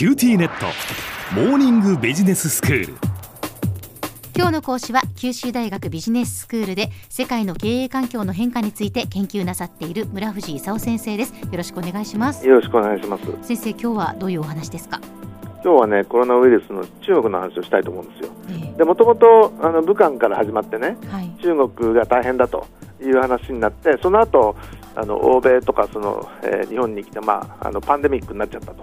QTnet。モーニングビジネススクール。今日の講師は九州大学ビジネススクールで世界の経営環境の変化について研究なさっている村藤功先生です。よろしくお願いします。よろしくお願いします。先生今日はどういうお話ですか？今日はねコロナウイルスの中国の話をしたいと思うんですよ、ええ。でもともとあの武漢から始まってねはい。中国が大変だという話になってその後あの欧米とかその、えー日本に来て、まあ、あのパンデミックになっちゃったと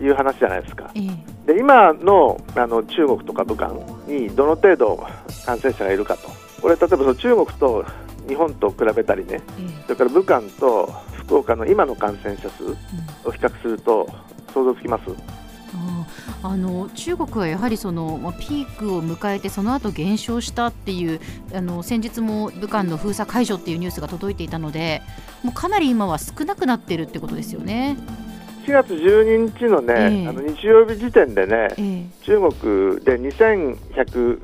いう話じゃないですか。ええ。で今のあの中国とか武漢にどの程度感染者がいるかと。これ例えばその中国と日本と比べたりね。えそれから武漢と福岡の今の感染者数を比較すると想像つきます？あの中国はやはりそのまあピークを迎えてその後減少したっていうあの先日も武漢の封鎖解除っていうニュースが届いていたのでもうかなり今は少なくなってるってことですよね。4月12日のね、ええ。あの日曜日時点でね、ええ。中国で2105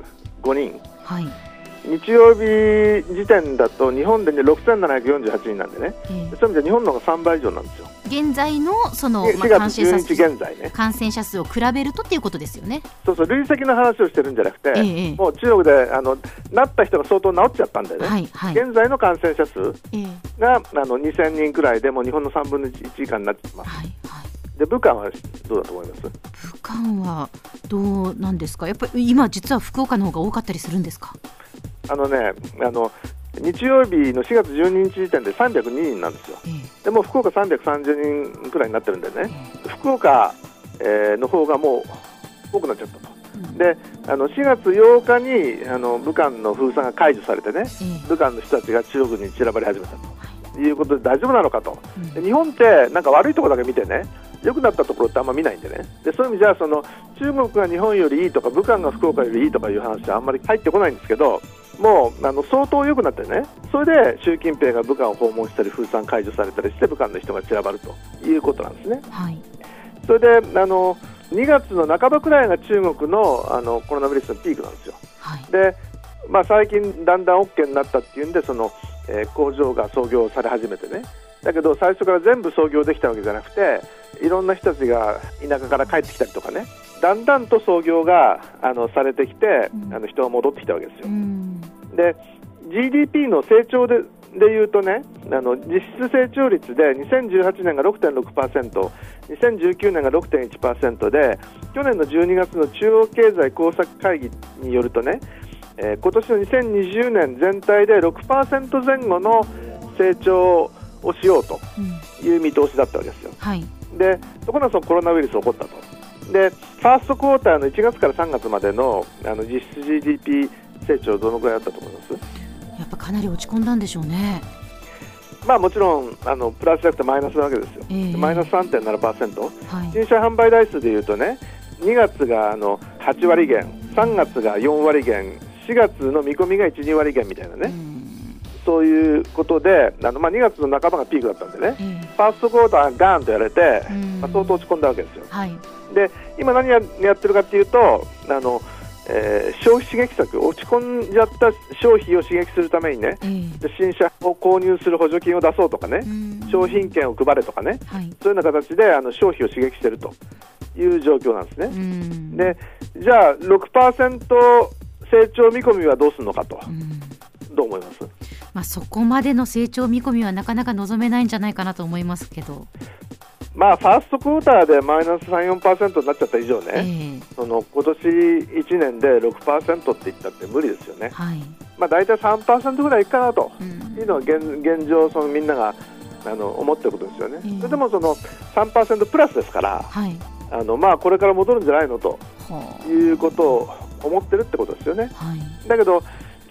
人、はい日曜日時点だと日本で、ね、6748人なんでね、ええそういう意味では日本の方が3倍以上なんですよ、現在のその、でまあ、4感月12日染者数現在ね、感染者数を比べるとっていうことですよね。そうそう、累積の話をしてるんじゃなくて、ええええもう中国であのなった人が相当治っちゃったんでね、はいはい。現在の感染者数ええがあの2000人くらいで、もう日本の3分の1以下になってます。はいはい。で武漢はどうだと思います？武漢はどうなんですか？やっぱり今実は福岡の方が多かったりするんですか？あのねあの日曜日の4月12日時点で302人なんですよ。ええ。でもう福岡330人くらいになってるんでえね、福岡、えーの方がもう多くなっちゃったと。うん。であの4月8日にあの武漢の封鎖が解除されてね、ええ。武漢の人たちが中国に散らばり始めたと。い。うことで大丈夫なのかと。日本ってなんか悪いところだけ見てね、良くなったところってあんま見ないんでね、でそういう意味じゃその中国が日本よりいいとか、武漢が福岡よりいいとかいう話はあんまり入ってこないんですけど、もうあの相当良くなってね、それで習近平が武漢を訪問したり、封鎖解除されたりして、武漢の人が散らばるということなんですね。はい。それであの2月の半ばくらいが中国のあのコロナウイルスのピークなんですよ。はい。で、まあ、最近、だんだん OK になったっていうんでその、えー工場が操業され始めてねだけど最初から全部操業できたわけじゃなくていろんな人たちが田舎から帰ってきたりとかねだんだんと操業があのされてきてうんあの人が戻ってきたわけですよう。ん。で GDP の成長ででいうとねあの実質成長率で2018年が6.6%、2019年が6.1%で去年の12月の中央経済工作会議によるとね、えー今年の2020年全体で6%前後の成長をしようとうん。いう見通しだったわけですよ。はい。でところがそのコロナウイルス起こったと。でファーストクォーターの1月から3月までのあの実質 GDP 成長どのぐらいだったと思います？やっぱかなり落ち込んだんでしょうね。まあもちろんあのプラスじゃなくてマイナスなわけですよ。ええマイナス3.7%。はい。新車販売台数でいうとね、2月があの8割減、3月が4割減、4月の見込みが1、2割減みたいなね、うんそういうことで、あのまあ、2月の半ばがピークだったんでね、ええファーストクォーターがガーンとやれて、うんまあ、相当落ち込んだわけですよ。はい。で、今何ややってるかっていうと、あのえー消費刺激策、落ち込んじゃった消費を刺激するためにね、ええで新車を購入する補助金を出そうとかね、うん商品券を配れとかね、はい。そういうような形であの消費を刺激しているという状況なんですね。うん。でじゃあ6%成長見込みはどうするのかと、うん。どう思います？まあそこまでの成長見込みはなかなか望めないんじゃないかなと思いますけど。まあ、ファーストクォーターでマイナス3、4%になっちゃった以上えね、えその今年1年で6%って言ったって無理ですよね、はい。まあ、大体3%ぐらいいくかなとうんいうのは現現状、そのみんながあの思ってることですよね、ええそれでもその3%プラスですから、はい。あのまあ、これから戻るんじゃないのとはいうことを思ってるってことですよね。あ。はい。だけど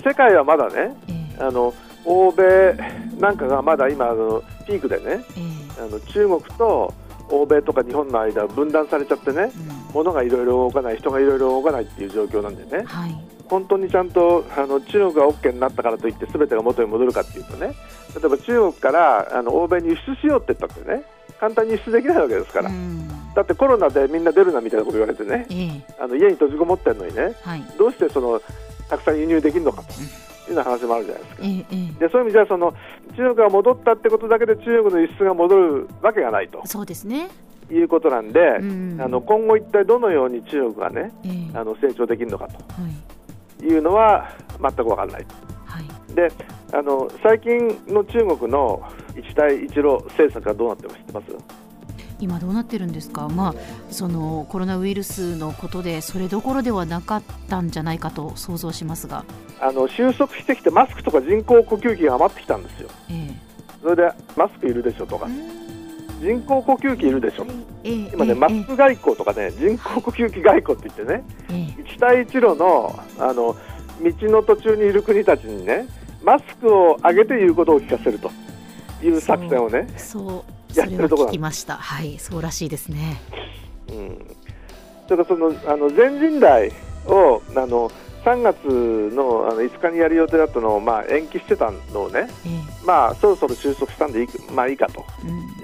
世界はまだねええあの欧米なんかがまだ今あのピークでねええあの中国と欧米とか日本の間分断されちゃってねうん。物がいろいろ動かない人がいろいろ動かないっていう状況なんでね。はい。本当にちゃんとあの中国が OK になったからといって全てが元に戻るかっていうとね例えば中国からあの欧米に輸出しようって言ったってね簡単に輸出できないわけですから、うん。だってコロナでみんな出るなみたいなこと言われてねええ。あの家に閉じこもってるのにねはい。どうしてそのたくさん輸入できるのかというような話もあるじゃないですか。えええ。でそういう意味じゃその中国が戻ったってことだけで中国の輸出が戻るわけがないと。えそうですね。いうことなんで、うん。あの今後、一体どのように中国がねええ。あの成長できるのかはい。というのは全く分からない。はい。であの最近の中国の一帯一路政策はどうなってます知ってます？今どうなってるんですか、まあ、そのコロナウイルスのことでそれどころではなかったんじゃないかと想像しますが、あの収束してきてマスクとか人工呼吸器が余ってきたんですよ。えそれでマスクいるでしょとか。え人工呼吸器いるでしょええ今ね、ええ。マスク外交とかね、人工呼吸器外交って言ってね、ええ。一帯一路のあの道の途中にいる国たちにね、マスクを上げて言うことを聞かせるという作戦をね、そう、やそれはってるところ聞きました。はい、そうらしいですね。うん、それからそのあの全人代をあの3月のあの5日にやる予定だったのを、まあ、延期してたのをね、えまあ、そろそろ収束したんでいい,、まあ、いいかと。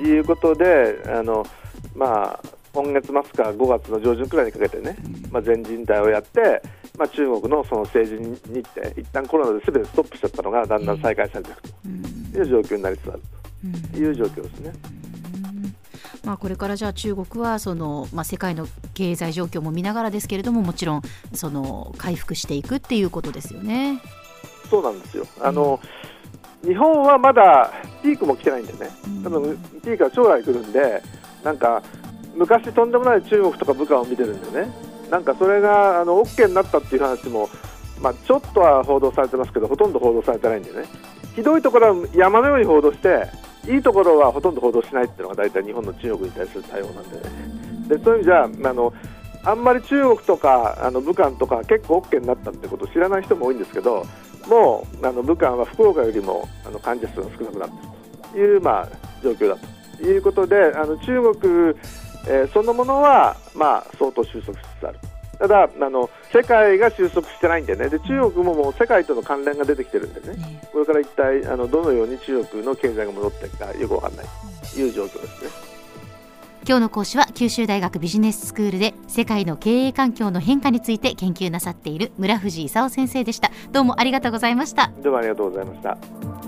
えうん、いうことで、あのまあ、今月末から5月の上旬くらいにかけてね、まあ、全人代をやって、まあ、中国のその政治日程、一旦コロナで全てストップしちゃったのが、だんだん再開されていくうん。という状況になりつつある。うん。という状況ですね。まあ、これからじゃあ中国はその、まあ、世界の経済状況も見ながらですけれどももちろんその回復していくっていうことですよね。そうなんですよ。あの、日本はまだピークも来てないんでね、うん。多分ピークは将来来るんで、なんか昔とんでもない中国とか武漢を見てるんでね、なんかそれがあの OK になったっていう話も、まあ、ちょっとは報道されてますけど、ほとんど報道されてないんでね、ひどいところは山のように報道して、いいところはほとんど報道しないっていうのが大体日本の中国に対する対応なんでね。でそういう意味じゃあのあんまり中国とかあの武漢とか結構 OK になったってことを知らない人も多いんですけどもうあの武漢は福岡よりもあの患者数が少なくなっているという、まあ、状況だということであの中国、えーそのものは、まあ、相当収束しつつある。ただあの、世界が収束してないんでね。で中国ももう世界との関連が出てきてるんでね。ねこれから一体あのどのように中国の経済が戻っていくかよくわかんない。という状況ですね。今日の講師は九州大学ビジネススクールで世界の経営環境の変化について研究なさっている村藤勲先生でした。どうもありがとうございました。どうもありがとうございました。